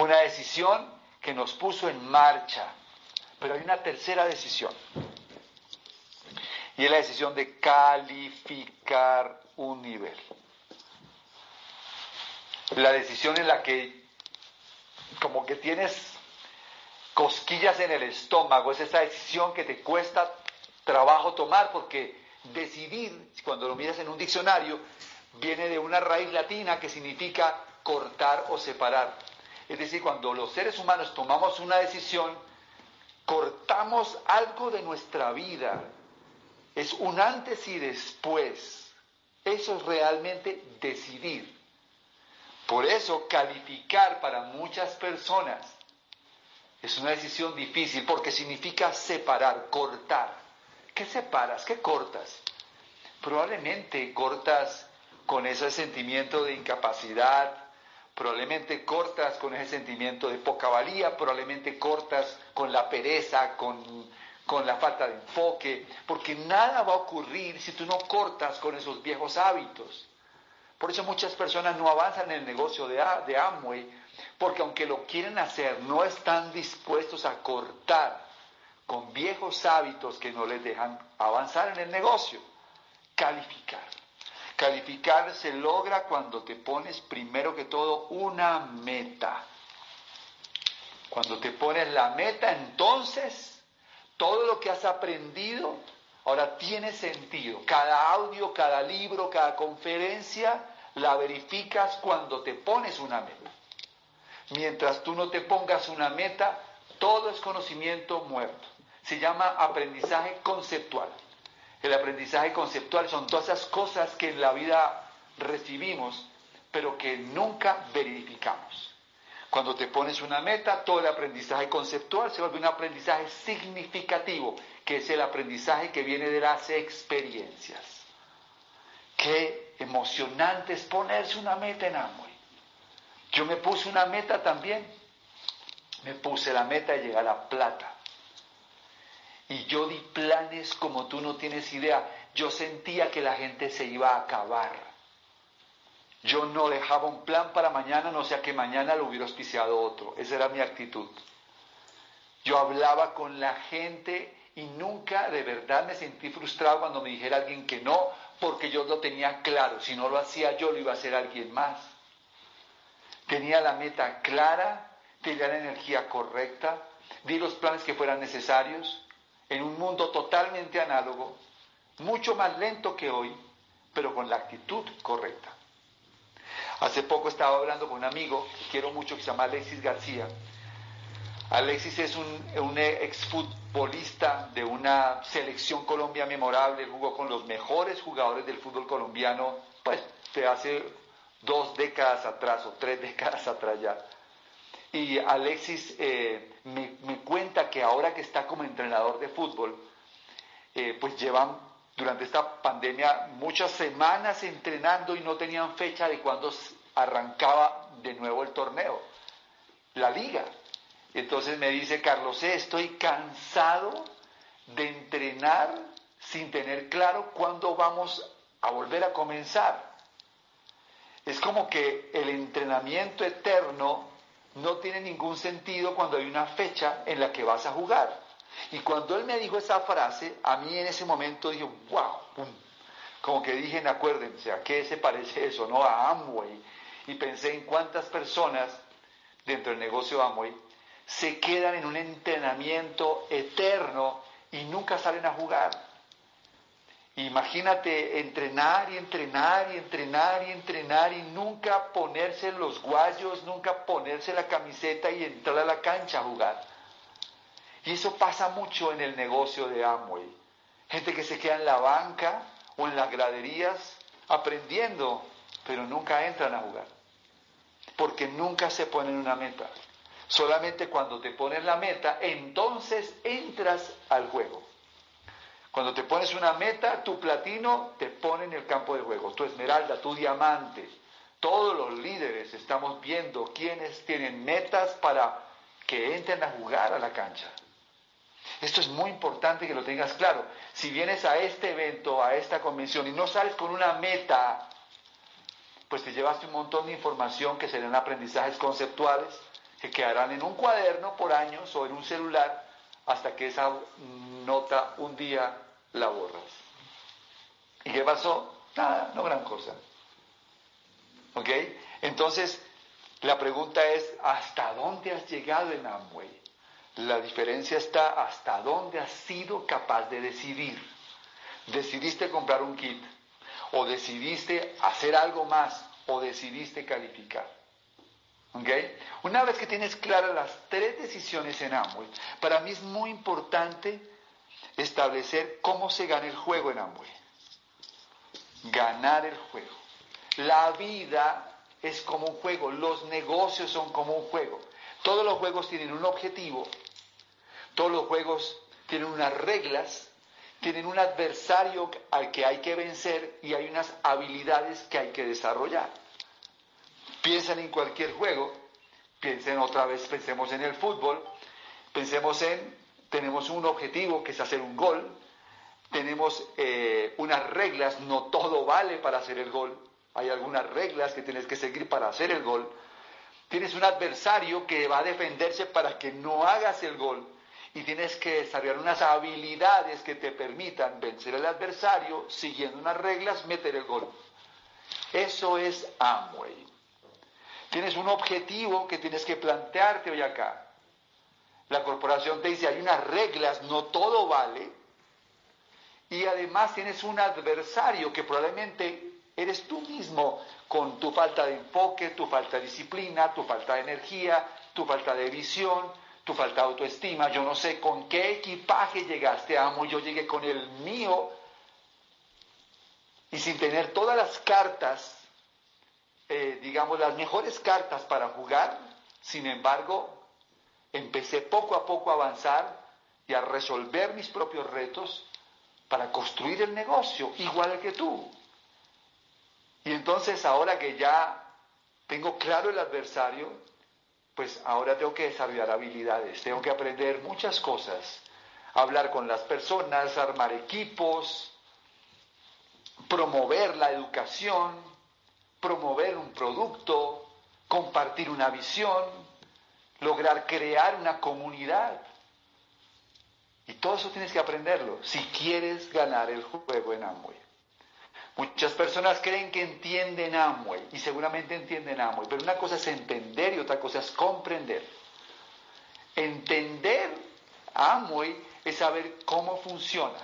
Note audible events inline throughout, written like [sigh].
Una decisión que nos puso en marcha. Pero hay una tercera decisión. Y es la decisión de calificar un nivel. La decisión en la que como que tienes cosquillas en el estómago, es esa decisión que te cuesta trabajo tomar porque decidir, cuando lo miras en un diccionario, viene de una raíz latina que significa cortar o separar. Es decir, cuando los seres humanos tomamos una decisión, cortamos algo de nuestra vida. Es un antes y después. Eso es realmente decidir. Por eso calificar para muchas personas es una decisión difícil porque significa separar, cortar. ¿Qué separas? ¿Qué cortas? Probablemente cortas con ese sentimiento de incapacidad, probablemente cortas con ese sentimiento de poca valía, probablemente cortas con la pereza, con, la falta de enfoque, porque nada va a ocurrir si tú no cortas con esos viejos hábitos. Por eso muchas personas no avanzan en el negocio de, de Amway, porque aunque lo quieren hacer, no están dispuestos a cortar con viejos hábitos que no les dejan avanzar en el negocio. Calificar. Calificar se logra cuando te pones primero que todo una meta. Cuando te pones la meta, entonces todo lo que has aprendido ahora tiene sentido. Cada audio, cada libro, cada conferencia la verificas cuando te pones una meta. Mientras tú no te pongas una meta, todo es conocimiento muerto. Se llama aprendizaje conceptual. El aprendizaje conceptual son todas esas cosas que en la vida recibimos, pero que nunca verificamos. Cuando te pones una meta, todo el aprendizaje conceptual se vuelve un aprendizaje significativo, que es el aprendizaje que viene de las experiencias. Qué emocionante es ponerse una meta en Amway. Yo me puse una meta también. Me puse la meta de llegar a plata. Y yo di planes como tú no tienes idea. Yo sentía que la gente se iba a acabar. Yo no dejaba un plan para mañana, no sea que mañana lo hubiera auspiciado otro. Esa era mi actitud. Yo hablaba con la gente y nunca de verdad me sentí frustrado cuando me dijera alguien que no, porque yo lo tenía claro. Si no lo hacía yo, lo iba a hacer alguien más. Tenía la meta clara, tenía la energía correcta, di los planes que fueran necesarios en un mundo totalmente análogo, mucho más lento que hoy, pero con la actitud correcta. Hace poco estaba hablando con un amigo que quiero mucho que se llama Alexis García. Alexis es un, un exfutbolista de una selección Colombia memorable, jugó con los mejores jugadores del fútbol colombiano, pues de hace dos décadas atrás o tres [laughs] décadas atrás ya. Y Alexis eh, me, cuenta que ahora que está como entrenador de fútbol, eh, pues llevan durante esta pandemia muchas semanas entrenando y no tenían fecha de cuándo arrancaba de nuevo el torneo, la liga. Entonces me dice, Carlos, estoy cansado de entrenar sin tener claro cuándo vamos a volver a comenzar. Es como que el entrenamiento eterno no tiene ningún sentido cuando hay una fecha en la que vas a jugar. Y cuando él me dijo esa frase, a mí en ese momento dije, wow, como que dije, acuérdense, ¿a qué se parece eso? ¿No? A Amway. Y pensé en cuántas personas dentro del negocio Amway se quedan en un entrenamiento eterno y nunca salen a jugar. Imagínate entrenar y entrenar y entrenar y entrenar y nunca ponerse los guayos, nunca ponerse la camiseta y entrar a la cancha a jugar. Y eso pasa mucho en el negocio de Amway. Gente que se queda en la banca o en las graderías aprendiendo, pero nunca entran a jugar. Porque nunca se ponen una meta. Solamente cuando te pones la meta, entonces entras al juego. Cuando te pones una meta, tu platino te pone en el campo de juego, tu esmeralda, tu diamante. Todos los líderes estamos viendo quiénes tienen metas para que entren a jugar a la cancha. Esto es muy importante que lo tengas claro. Si vienes a este evento, a esta convención y no sales con una meta, pues te llevaste un montón de información que serían aprendizajes conceptuales se quedarán en un cuaderno por años o en un celular hasta que esa nota un día la borras. ¿Y qué pasó? Nada, no gran cosa. ¿Ok? Entonces, la pregunta es, ¿hasta dónde has llegado en Amway? La diferencia está hasta dónde has sido capaz de decidir. Decidiste comprar un kit, o decidiste hacer algo más, o decidiste calificar. ¿Ok? Una vez que tienes claras las tres decisiones en Amway, para mí es muy importante establecer cómo se gana el juego en Amway. Ganar el juego. La vida es como un juego, los negocios son como un juego. Todos los juegos tienen un objetivo, todos los juegos tienen unas reglas, tienen un adversario al que hay que vencer y hay unas habilidades que hay que desarrollar. Piensen en cualquier juego, piensen otra vez, pensemos en el fútbol, pensemos en, tenemos un objetivo que es hacer un gol, tenemos eh, unas reglas, no todo vale para hacer el gol, hay algunas reglas que tienes que seguir para hacer el gol. Tienes un adversario que va a defenderse para que no hagas el gol. Y tienes que desarrollar unas habilidades que te permitan vencer al adversario, siguiendo unas reglas, meter el gol. Eso es Amway. Tienes un objetivo que tienes que plantearte hoy acá. La corporación te dice, hay unas reglas, no todo vale. Y además tienes un adversario que probablemente Eres tú mismo con tu falta de enfoque, tu falta de disciplina, tu falta de energía, tu falta de visión, tu falta de autoestima. Yo no sé con qué equipaje llegaste, amo, yo llegué con el mío y sin tener todas las cartas, eh, digamos, las mejores cartas para jugar, sin embargo, empecé poco a poco a avanzar y a resolver mis propios retos para construir el negocio, igual que tú. Y entonces ahora que ya tengo claro el adversario, pues ahora tengo que desarrollar habilidades, tengo que aprender muchas cosas, hablar con las personas, armar equipos, promover la educación, promover un producto, compartir una visión, lograr crear una comunidad. Y todo eso tienes que aprenderlo si quieres ganar el juego en Amway. Muchas personas creen que entienden Amway y seguramente entienden Amway, pero una cosa es entender y otra cosa es comprender. Entender Amway es saber cómo funciona.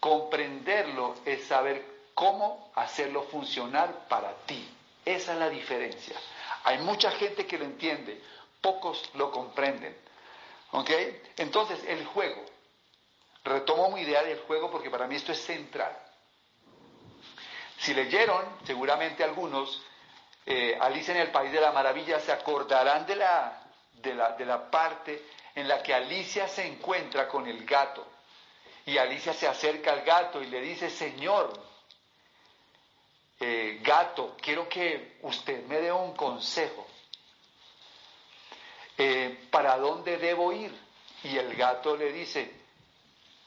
Comprenderlo es saber cómo hacerlo funcionar para ti. Esa es la diferencia. Hay mucha gente que lo entiende, pocos lo comprenden. ¿Ok? Entonces, el juego. Retomo mi idea del juego porque para mí esto es central. Si leyeron, seguramente algunos, eh, Alicia en el País de la Maravilla, se acordarán de la, de, la, de la parte en la que Alicia se encuentra con el gato. Y Alicia se acerca al gato y le dice, Señor, eh, gato, quiero que usted me dé un consejo. Eh, ¿Para dónde debo ir? Y el gato le dice,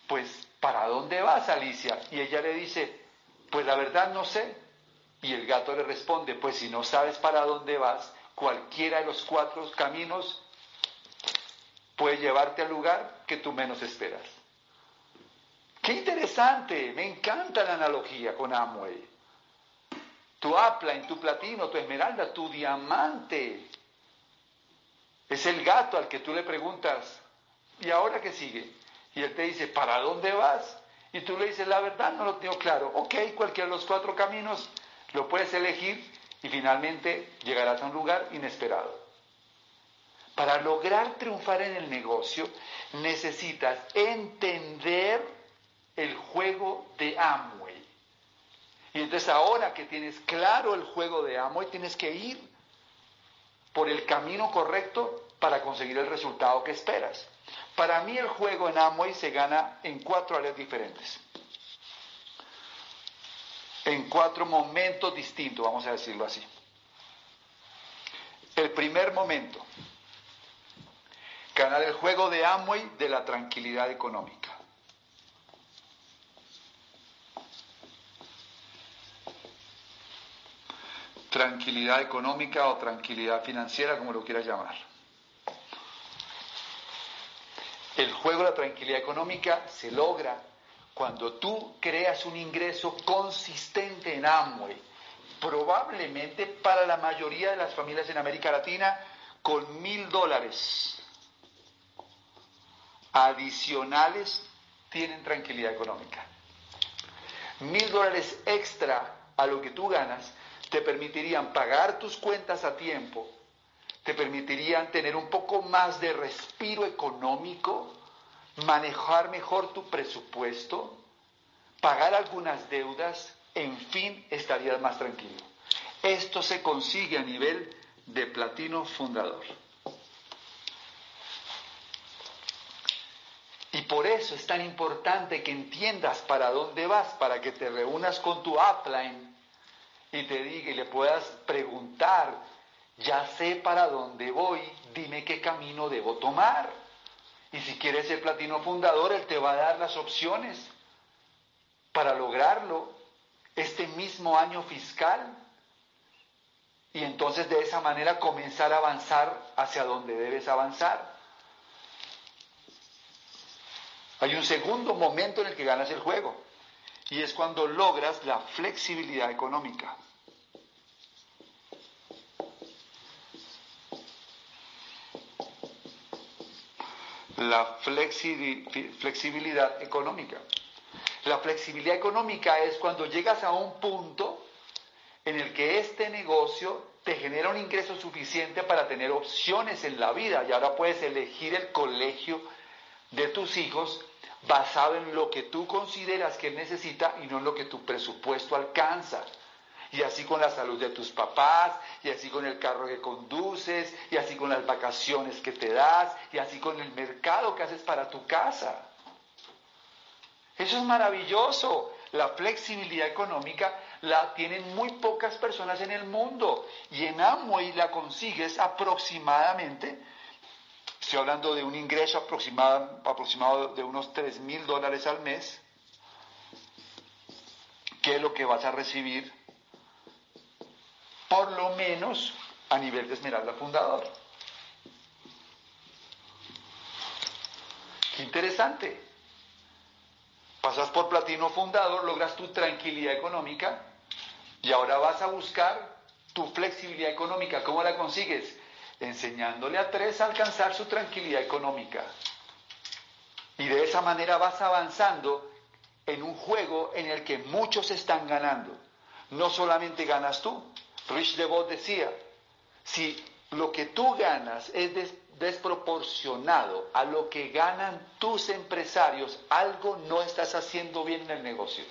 pues, ¿para dónde vas, Alicia? Y ella le dice, pues la verdad no sé. Y el gato le responde, pues si no sabes para dónde vas, cualquiera de los cuatro caminos puede llevarte al lugar que tú menos esperas. Qué interesante, me encanta la analogía con Amway. Tu en tu platino, tu esmeralda, tu diamante. Es el gato al que tú le preguntas, ¿y ahora qué sigue? Y él te dice, ¿para dónde vas? y tú le dices la verdad, no lo tengo claro. Ok, cualquiera de los cuatro caminos lo puedes elegir y finalmente llegarás a un lugar inesperado. Para lograr triunfar en el negocio necesitas entender el juego de Amway. Y entonces ahora que tienes claro el juego de Amway, tienes que ir por el camino correcto para conseguir el resultado que esperas. Para mí el juego en Amway se gana en cuatro áreas diferentes. En cuatro momentos distintos, vamos a decirlo así. El primer momento, ganar el juego de Amway de la tranquilidad económica. Tranquilidad económica o tranquilidad financiera, como lo quieras llamar. El juego de la tranquilidad económica se logra cuando tú creas un ingreso consistente en Amway, probablemente para la mayoría de las familias en América Latina, con mil dólares adicionales tienen tranquilidad económica. Mil dólares extra a lo que tú ganas te permitirían pagar tus cuentas a tiempo, te permitirían tener un poco más de respiro económico, manejar mejor tu presupuesto, pagar algunas deudas, en fin, estarías más tranquilo. Esto se consigue a nivel de platino fundador. Y por eso es tan importante que entiendas para dónde vas, para que te reúnas con tu upline y te diga y le puedas preguntar, ya sé para dónde voy, dime qué camino debo tomar. Y si quieres ser platino fundador, él te va a dar las opciones para lograrlo este mismo año fiscal. Y entonces de esa manera comenzar a avanzar hacia donde debes avanzar. Hay un segundo momento en el que ganas el juego y es cuando logras la flexibilidad económica. La flexibilidad económica. La flexibilidad económica es cuando llegas a un punto en el que este negocio te genera un ingreso suficiente para tener opciones en la vida y ahora puedes elegir el colegio de tus hijos basado en lo que tú consideras que necesita y no en lo que tu presupuesto alcanza. Y así con la salud de tus papás, y así con el carro que conduces, y así con las vacaciones que te das, y así con el mercado que haces para tu casa. Eso es maravilloso. La flexibilidad económica la tienen muy pocas personas en el mundo y en Amway la consigues aproximadamente Estoy hablando de un ingreso aproximado, aproximado de unos 3 mil dólares al mes, que es lo que vas a recibir por lo menos a nivel de Esmeralda Fundador. Qué interesante. Pasas por Platino Fundador, logras tu tranquilidad económica y ahora vas a buscar tu flexibilidad económica. ¿Cómo la consigues? enseñándole a tres a alcanzar su tranquilidad económica. Y de esa manera vas avanzando en un juego en el que muchos están ganando. No solamente ganas tú. Rich DeVos decía, si lo que tú ganas es desproporcionado a lo que ganan tus empresarios, algo no estás haciendo bien en el negocio.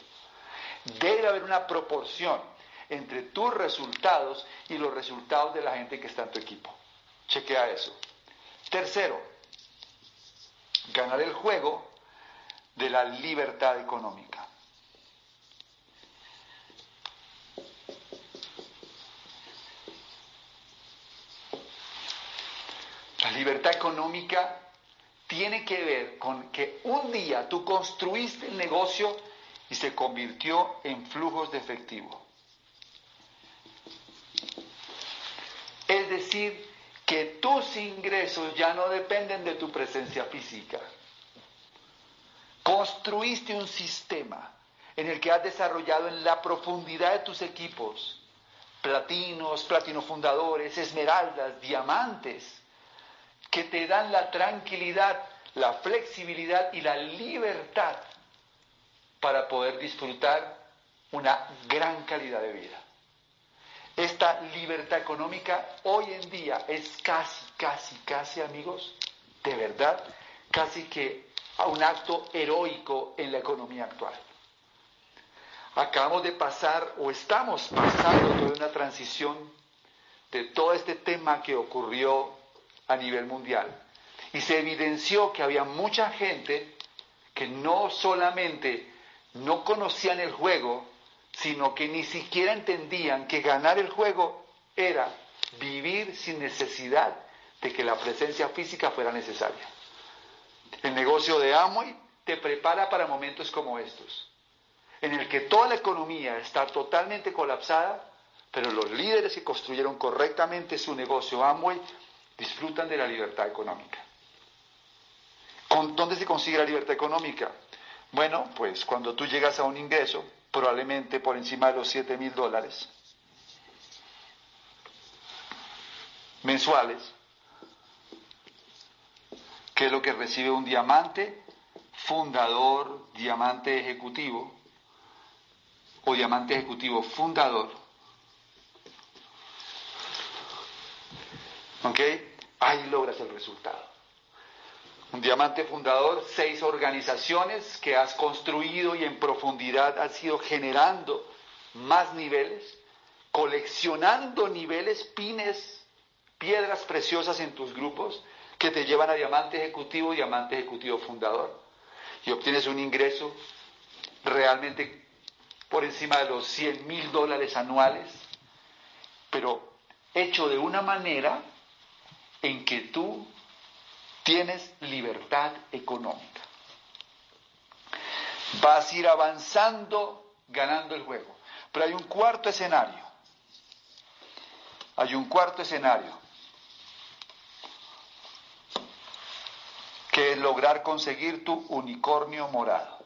Debe haber una proporción entre tus resultados y los resultados de la gente que está en tu equipo. Chequea eso. Tercero, ganar el juego de la libertad económica. Libertad económica tiene que ver con que un día tú construiste el negocio y se convirtió en flujos de efectivo. Es decir, que tus ingresos ya no dependen de tu presencia física. Construiste un sistema en el que has desarrollado en la profundidad de tus equipos platinos, platino fundadores, esmeraldas, diamantes, que te dan la tranquilidad, la flexibilidad y la libertad para poder disfrutar una gran calidad de vida. Esta libertad económica hoy en día es casi, casi, casi, amigos, de verdad, casi que un acto heroico en la economía actual. Acabamos de pasar o estamos pasando toda una transición de todo este tema que ocurrió a nivel mundial. Y se evidenció que había mucha gente que no solamente no conocían el juego, sino que ni siquiera entendían que ganar el juego era vivir sin necesidad de que la presencia física fuera necesaria. El negocio de Amway te prepara para momentos como estos, en el que toda la economía está totalmente colapsada, pero los líderes que construyeron correctamente su negocio Amway disfrutan de la libertad económica. ¿Dónde se consigue la libertad económica? Bueno, pues cuando tú llegas a un ingreso, probablemente por encima de los 7 mil dólares mensuales, que es lo que recibe un diamante fundador, diamante ejecutivo o diamante ejecutivo fundador. ¿Ok? Ahí logras el resultado. Un diamante fundador, seis organizaciones que has construido y en profundidad has ido generando más niveles, coleccionando niveles, pines, piedras preciosas en tus grupos que te llevan a diamante ejecutivo, diamante ejecutivo fundador. Y obtienes un ingreso realmente por encima de los 100 mil dólares anuales, pero hecho de una manera en que tú tienes libertad económica. Vas a ir avanzando ganando el juego. Pero hay un cuarto escenario. Hay un cuarto escenario. Que es lograr conseguir tu unicornio morado.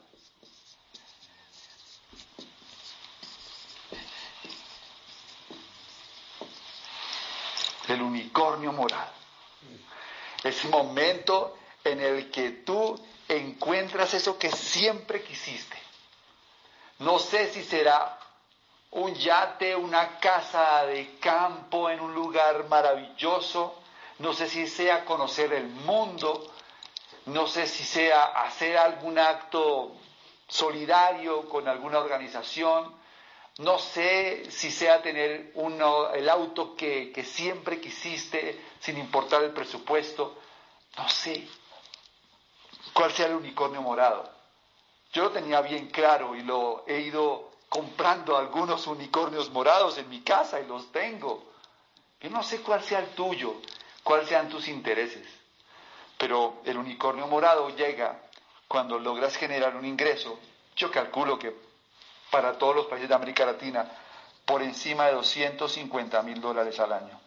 El unicornio morado ese momento en el que tú encuentras eso que siempre quisiste. No sé si será un yate, una casa de campo en un lugar maravilloso, no sé si sea conocer el mundo, no sé si sea hacer algún acto solidario con alguna organización, no sé si sea tener el auto que, que siempre quisiste sin importar el presupuesto. No sé cuál sea el unicornio morado. Yo lo tenía bien claro y lo he ido comprando algunos unicornios morados en mi casa y los tengo. Yo no sé cuál sea el tuyo, cuáles sean tus intereses, pero el unicornio morado llega cuando logras generar un ingreso. Yo calculo que para todos los países de América Latina por encima de 250 mil dólares al año.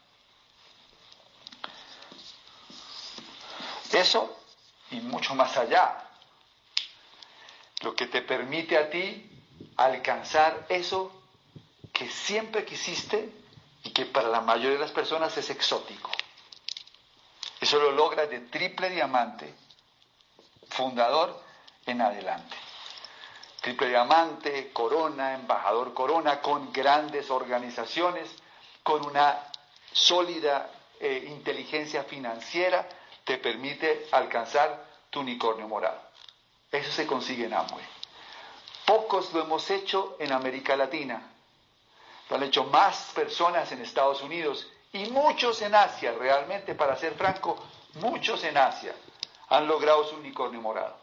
Eso y mucho más allá. Lo que te permite a ti alcanzar eso que siempre quisiste y que para la mayoría de las personas es exótico. Eso lo logra de triple diamante, fundador en adelante triple diamante, corona, embajador corona, con grandes organizaciones, con una sólida eh, inteligencia financiera, te permite alcanzar tu unicornio morado. Eso se consigue en Amway. Pocos lo hemos hecho en América Latina. Lo han hecho más personas en Estados Unidos y muchos en Asia, realmente, para ser franco, muchos en Asia han logrado su unicornio morado.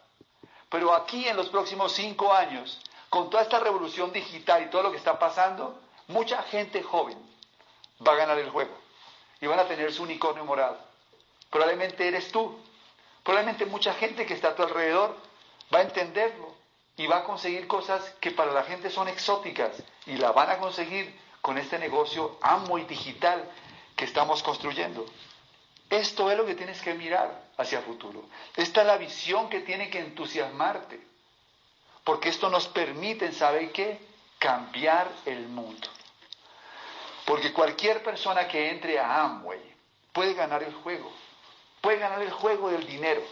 Pero aquí en los próximos cinco años, con toda esta revolución digital y todo lo que está pasando, mucha gente joven va a ganar el juego y van a tener su unicornio morado. Probablemente eres tú. Probablemente mucha gente que está a tu alrededor va a entenderlo y va a conseguir cosas que para la gente son exóticas y la van a conseguir con este negocio amo y digital que estamos construyendo. Esto es lo que tienes que mirar hacia el futuro. Esta es la visión que tiene que entusiasmarte. Porque esto nos permite, ¿sabe qué? Cambiar el mundo. Porque cualquier persona que entre a Amway puede ganar el juego. Puede ganar el juego del dinero.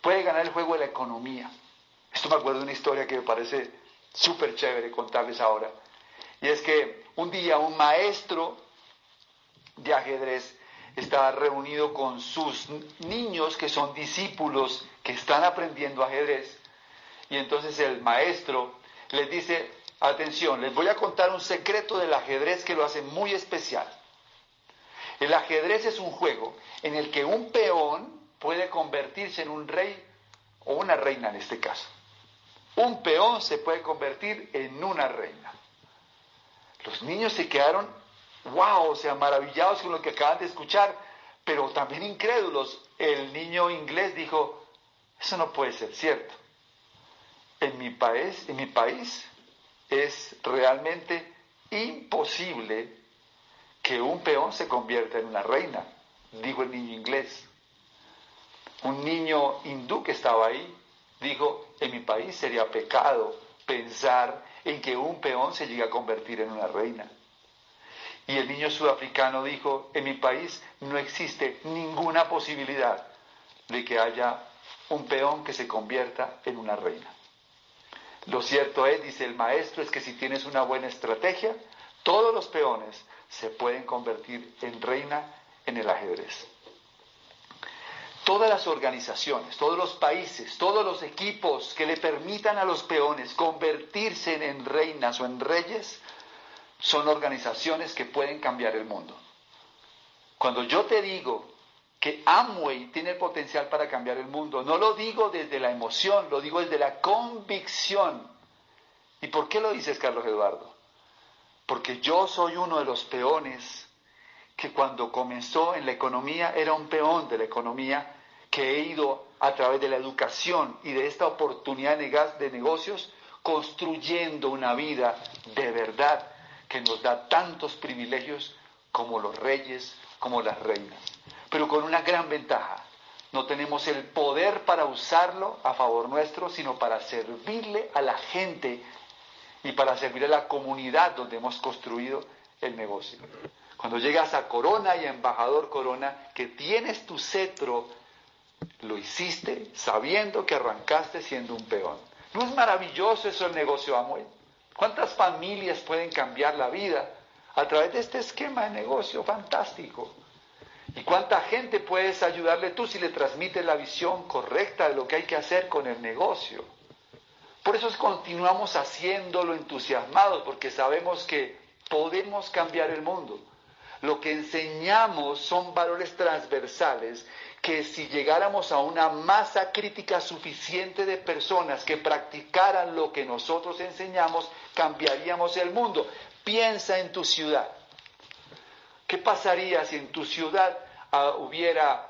Puede ganar el juego de la economía. Esto me acuerdo de una historia que me parece súper chévere contarles ahora. Y es que un día un maestro de ajedrez está reunido con sus niños que son discípulos que están aprendiendo ajedrez. Y entonces el maestro les dice, atención, les voy a contar un secreto del ajedrez que lo hace muy especial. El ajedrez es un juego en el que un peón puede convertirse en un rey o una reina en este caso. Un peón se puede convertir en una reina. Los niños se quedaron wow, o sea, maravillados con lo que acaban de escuchar, pero también incrédulos. El niño inglés dijo, eso no puede ser cierto. En mi país, en mi país es realmente imposible que un peón se convierta en una reina, dijo el niño inglés. un niño hindú que estaba ahí dijo, en mi país sería pecado pensar en que un peón se llegue a convertir en una reina. Y el niño sudafricano dijo, en mi país no existe ninguna posibilidad de que haya un peón que se convierta en una reina. Lo cierto es, dice el maestro, es que si tienes una buena estrategia, todos los peones se pueden convertir en reina en el ajedrez. Todas las organizaciones, todos los países, todos los equipos que le permitan a los peones convertirse en reinas o en reyes, son organizaciones que pueden cambiar el mundo. Cuando yo te digo que Amway tiene el potencial para cambiar el mundo. No lo digo desde la emoción, lo digo desde la convicción. ¿Y por qué lo dices, Carlos Eduardo? Porque yo soy uno de los peones que cuando comenzó en la economía era un peón de la economía que he ido a través de la educación y de esta oportunidad de negocios construyendo una vida de verdad que nos da tantos privilegios como los reyes, como las reinas pero con una gran ventaja. No tenemos el poder para usarlo a favor nuestro, sino para servirle a la gente y para servir a la comunidad donde hemos construido el negocio. Cuando llegas a Corona y a Embajador Corona, que tienes tu cetro, lo hiciste sabiendo que arrancaste siendo un peón. ¿No es maravilloso eso el negocio Amway? ¿Cuántas familias pueden cambiar la vida a través de este esquema de negocio fantástico? ¿Y cuánta gente puedes ayudarle tú si le transmites la visión correcta de lo que hay que hacer con el negocio? Por eso continuamos haciéndolo entusiasmados, porque sabemos que podemos cambiar el mundo. Lo que enseñamos son valores transversales que si llegáramos a una masa crítica suficiente de personas que practicaran lo que nosotros enseñamos, cambiaríamos el mundo. Piensa en tu ciudad. ¿Qué pasaría si en tu ciudad hubiera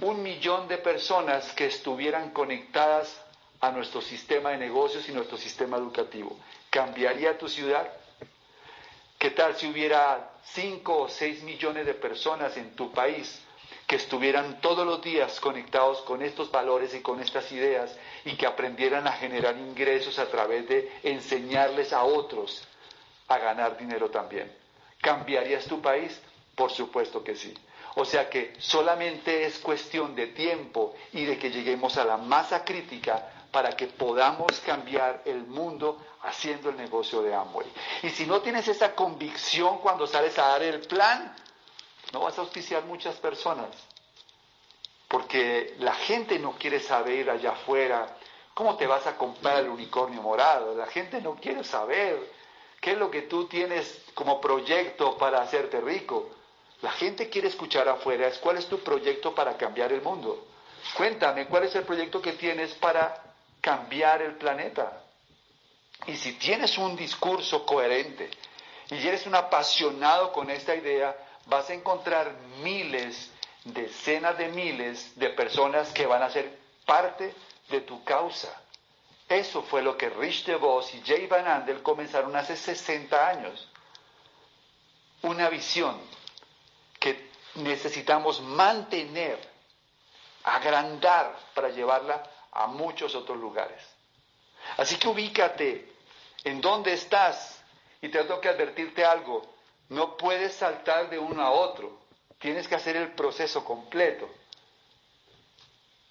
un millón de personas que estuvieran conectadas a nuestro sistema de negocios y nuestro sistema educativo. ¿Cambiaría tu ciudad? ¿Qué tal si hubiera cinco o seis millones de personas en tu país que estuvieran todos los días conectados con estos valores y con estas ideas y que aprendieran a generar ingresos a través de enseñarles a otros a ganar dinero también? ¿Cambiarías tu país? Por supuesto que sí. O sea que solamente es cuestión de tiempo y de que lleguemos a la masa crítica para que podamos cambiar el mundo haciendo el negocio de Amway. Y si no tienes esa convicción cuando sales a dar el plan, no vas a auspiciar muchas personas. Porque la gente no quiere saber allá afuera cómo te vas a comprar el unicornio morado. La gente no quiere saber qué es lo que tú tienes como proyecto para hacerte rico. La gente quiere escuchar afuera cuál es tu proyecto para cambiar el mundo. Cuéntame cuál es el proyecto que tienes para cambiar el planeta. Y si tienes un discurso coherente y eres un apasionado con esta idea, vas a encontrar miles, decenas de miles de personas que van a ser parte de tu causa. Eso fue lo que Rich DeVos y Jay Van Andel comenzaron hace 60 años. Una visión que necesitamos mantener, agrandar para llevarla a muchos otros lugares. Así que ubícate en dónde estás y tengo que advertirte algo, no puedes saltar de uno a otro, tienes que hacer el proceso completo.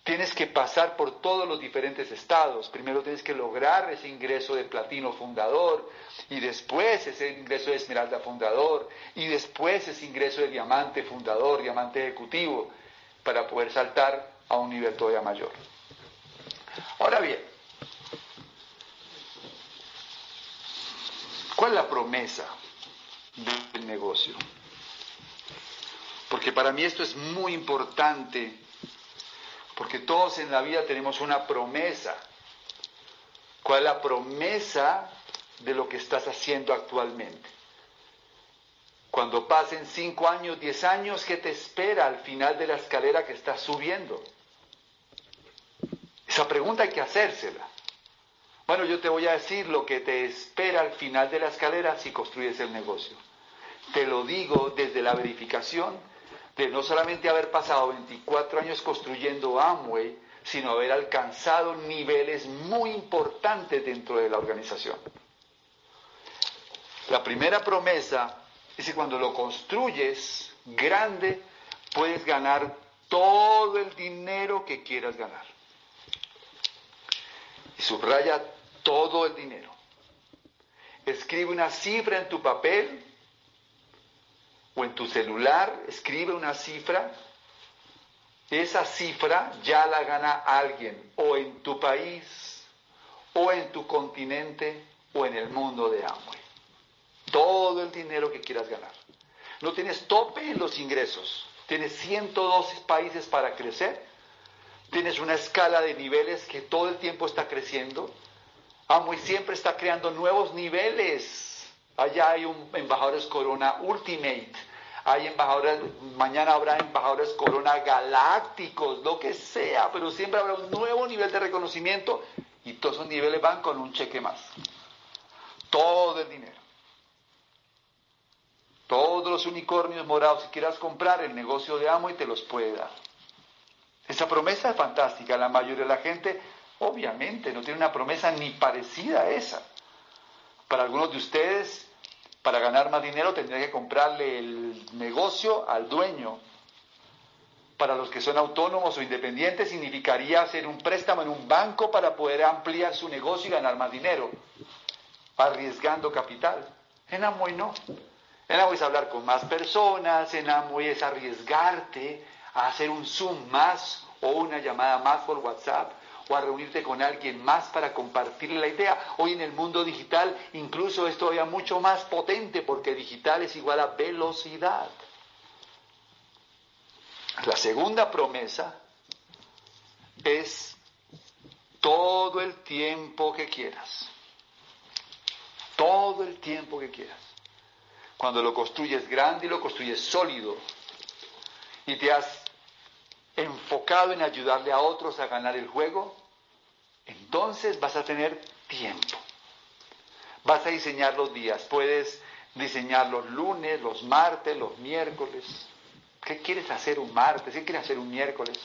Tienes que pasar por todos los diferentes estados. Primero tienes que lograr ese ingreso de platino fundador y después ese ingreso de esmeralda fundador y después ese ingreso de diamante fundador, diamante ejecutivo, para poder saltar a un nivel todavía mayor. Ahora bien, ¿cuál es la promesa del negocio? Porque para mí esto es muy importante porque todos en la vida tenemos una promesa. ¿Cuál es la promesa de lo que estás haciendo actualmente? Cuando pasen cinco años, diez años, ¿qué te espera al final de la escalera que estás subiendo? Esa pregunta hay que hacérsela. Bueno, yo te voy a decir lo que te espera al final de la escalera si construyes el negocio. Te lo digo desde la verificación de no solamente haber pasado 24 años construyendo Amway, sino haber alcanzado niveles muy importantes dentro de la organización. La primera promesa es que cuando lo construyes grande, puedes ganar todo el dinero que quieras ganar. Y subraya todo el dinero. Escribe una cifra en tu papel o en tu celular, escribe una cifra. Esa cifra ya la gana alguien, o en tu país, o en tu continente, o en el mundo de Amway. Todo el dinero que quieras ganar. No tienes tope en los ingresos. Tienes 112 países para crecer. Tienes una escala de niveles que todo el tiempo está creciendo. Amway siempre está creando nuevos niveles. Allá hay un embajadores Corona Ultimate. Hay embajadores, mañana habrá embajadores Corona Galácticos, lo que sea, pero siempre habrá un nuevo nivel de reconocimiento y todos esos niveles van con un cheque más. Todo el dinero. Todos los unicornios morados que quieras comprar, el negocio de amo y te los puede dar. Esa promesa es fantástica. La mayoría de la gente, obviamente, no tiene una promesa ni parecida a esa. Para algunos de ustedes, para ganar más dinero tendría que comprarle el negocio al dueño. Para los que son autónomos o independientes significaría hacer un préstamo en un banco para poder ampliar su negocio y ganar más dinero, arriesgando capital. En Amway no. En Amway es hablar con más personas, en Amway es arriesgarte a hacer un Zoom más o una llamada más por WhatsApp o a reunirte con alguien más para compartirle la idea. Hoy en el mundo digital incluso es todavía mucho más potente porque digital es igual a velocidad. La segunda promesa es todo el tiempo que quieras. Todo el tiempo que quieras. Cuando lo construyes grande y lo construyes sólido y te has enfocado en ayudarle a otros a ganar el juego, entonces vas a tener tiempo. Vas a diseñar los días. Puedes diseñar los lunes, los martes, los miércoles. ¿Qué quieres hacer un martes? ¿Qué quieres hacer un miércoles?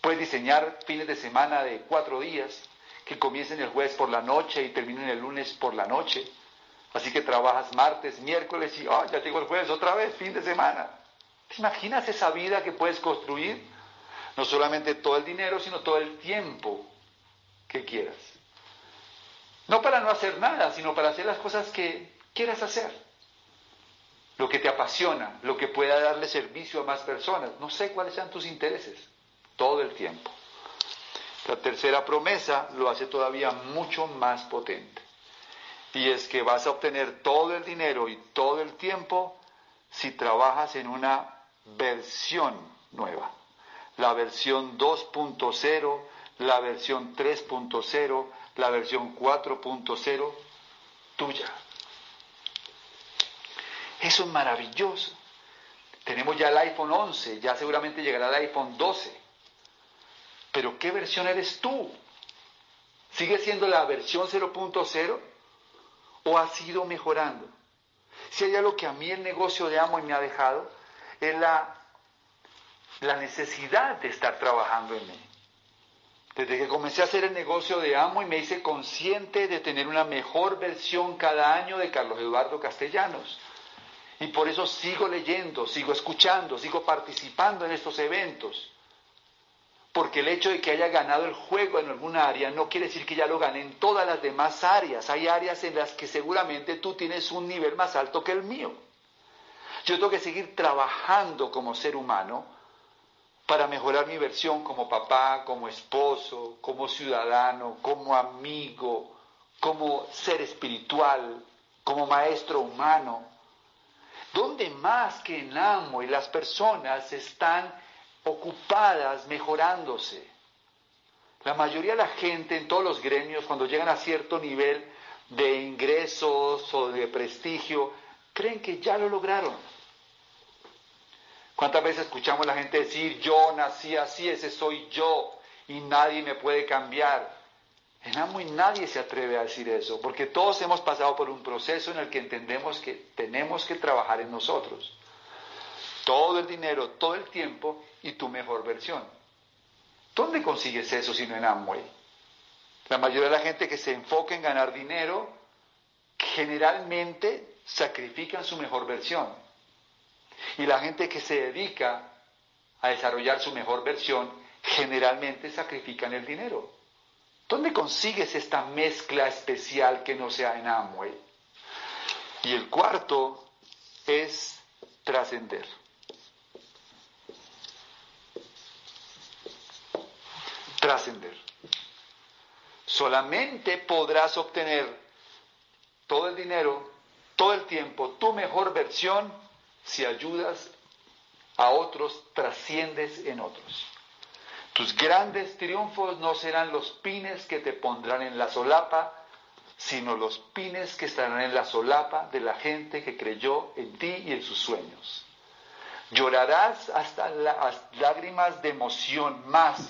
Puedes diseñar fines de semana de cuatro días que comiencen el jueves por la noche y terminen el lunes por la noche. Así que trabajas martes, miércoles y oh, ya tengo el jueves otra vez, fin de semana. ¿Te imaginas esa vida que puedes construir? No solamente todo el dinero, sino todo el tiempo que quieras. No para no hacer nada, sino para hacer las cosas que quieras hacer. Lo que te apasiona, lo que pueda darle servicio a más personas. No sé cuáles sean tus intereses. Todo el tiempo. La tercera promesa lo hace todavía mucho más potente y es que vas a obtener todo el dinero y todo el tiempo si trabajas en una versión nueva. La versión 2.0, la versión 3.0, la versión 4.0 tuya. Eso es maravilloso. Tenemos ya el iPhone 11, ya seguramente llegará el iPhone 12. Pero ¿qué versión eres tú? ¿Sigue siendo la versión 0.0? o ha sido mejorando. Si hay algo que a mí el negocio de Amo me ha dejado, es la, la necesidad de estar trabajando en mí. Desde que comencé a hacer el negocio de Amo y me hice consciente de tener una mejor versión cada año de Carlos Eduardo Castellanos. Y por eso sigo leyendo, sigo escuchando, sigo participando en estos eventos. Porque el hecho de que haya ganado el juego en alguna área no quiere decir que ya lo gane en todas las demás áreas. Hay áreas en las que seguramente tú tienes un nivel más alto que el mío. Yo tengo que seguir trabajando como ser humano para mejorar mi versión como papá, como esposo, como ciudadano, como amigo, como ser espiritual, como maestro humano. ¿Dónde más que en amo y las personas están ocupadas mejorándose. La mayoría de la gente en todos los gremios, cuando llegan a cierto nivel de ingresos o de prestigio, creen que ya lo lograron. ¿Cuántas veces escuchamos a la gente decir, yo nací así, ese soy yo, y nadie me puede cambiar? En Amo nadie se atreve a decir eso, porque todos hemos pasado por un proceso en el que entendemos que tenemos que trabajar en nosotros. todo el dinero, todo el tiempo y tu mejor versión. ¿Dónde consigues eso si no en Amway? La mayoría de la gente que se enfoca en ganar dinero generalmente sacrifican su mejor versión. Y la gente que se dedica a desarrollar su mejor versión generalmente sacrifican el dinero. ¿Dónde consigues esta mezcla especial que no sea en Amway? Y el cuarto es trascender. Trascender. Solamente podrás obtener todo el dinero, todo el tiempo, tu mejor versión, si ayudas a otros, trasciendes en otros. Tus grandes triunfos no serán los pines que te pondrán en la solapa, sino los pines que estarán en la solapa de la gente que creyó en ti y en sus sueños. Llorarás hasta las lágrimas de emoción más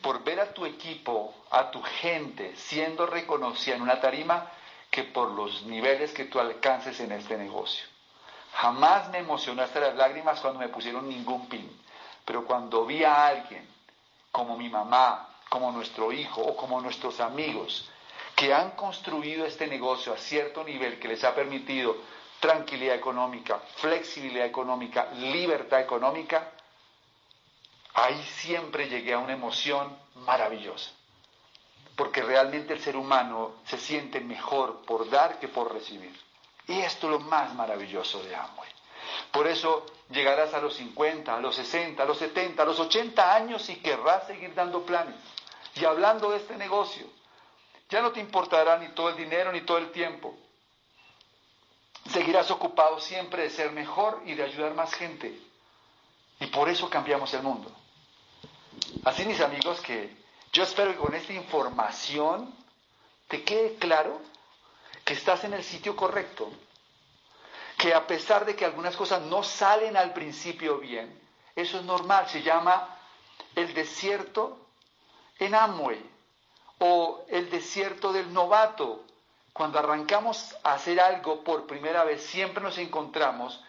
por ver a tu equipo, a tu gente siendo reconocida en una tarima que por los niveles que tú alcances en este negocio. Jamás me emocionaste las lágrimas cuando me pusieron ningún pin, pero cuando vi a alguien como mi mamá, como nuestro hijo o como nuestros amigos que han construido este negocio a cierto nivel que les ha permitido tranquilidad económica, flexibilidad económica, libertad económica, ahí siempre llegué a una emoción maravillosa. Porque realmente el ser humano se siente mejor por dar que por recibir. Y esto es lo más maravilloso de Amway. Por eso llegarás a los 50, a los 60, a los 70, a los 80 años y querrás seguir dando planes y hablando de este negocio. Ya no te importará ni todo el dinero ni todo el tiempo. Seguirás ocupado siempre de ser mejor y de ayudar más gente. Y por eso cambiamos el mundo. Así mis amigos que yo espero que con esta información te quede claro que estás en el sitio correcto, que a pesar de que algunas cosas no salen al principio bien, eso es normal, se llama el desierto en Amway o el desierto del novato. Cuando arrancamos a hacer algo por primera vez, siempre nos encontramos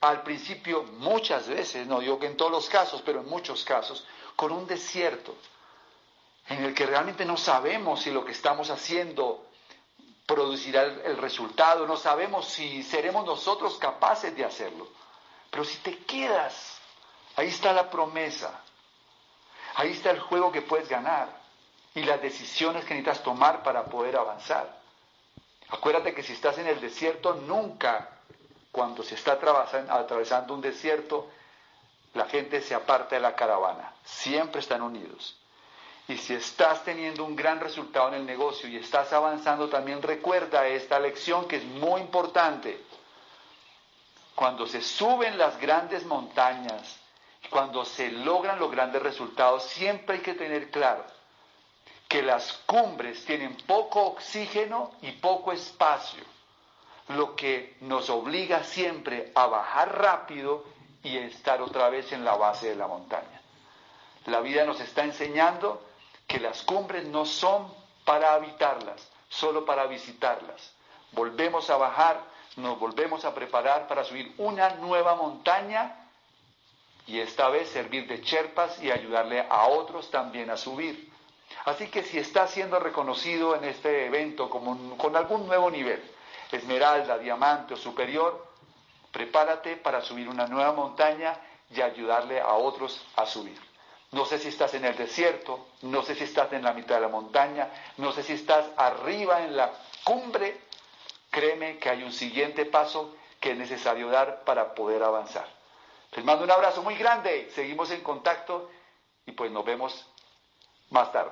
al principio, muchas veces, no digo que en todos los casos, pero en muchos casos, con un desierto en el que realmente no sabemos si lo que estamos haciendo producirá el, resultado, no sabemos si seremos nosotros capaces de hacerlo. Pero si te quedas, ahí está la promesa, ahí está el juego que puedes ganar y las decisiones que necesitas tomar para poder avanzar. Acuérdate que si estás en el desierto, nunca cuando se está atravesando un desierto, la gente se aparta de la caravana, siempre están unidos. Y si estás teniendo un gran resultado en el negocio y estás avanzando, también recuerda esta lección que es muy importante. Cuando se suben las grandes montañas, cuando se logran los grandes resultados, siempre hay que tener claro que las cumbres tienen poco oxígeno y poco espacio, lo que nos obliga siempre a bajar rápido y estar otra vez en la base de la montaña. La vida nos está enseñando que las cumbres no son para habitarlas, solo para visitarlas. Volvemos a bajar, nos volvemos a preparar para subir una nueva montaña y esta vez servir de cherpas y ayudarle a otros también a subir. Así que si está siendo reconocido en este evento como con algún nuevo nivel, esmeralda, diamante o superior, prepárate para subir una nueva montaña y ayudarle a otros a subir. No sé si estás en el desierto, no sé si estás en la mitad de la montaña, no sé si estás arriba en la cumbre. Créeme que hay un siguiente paso que es necesario dar para poder avanzar. Les mando un abrazo muy grande, seguimos en contacto y pues nos vemos más tarde.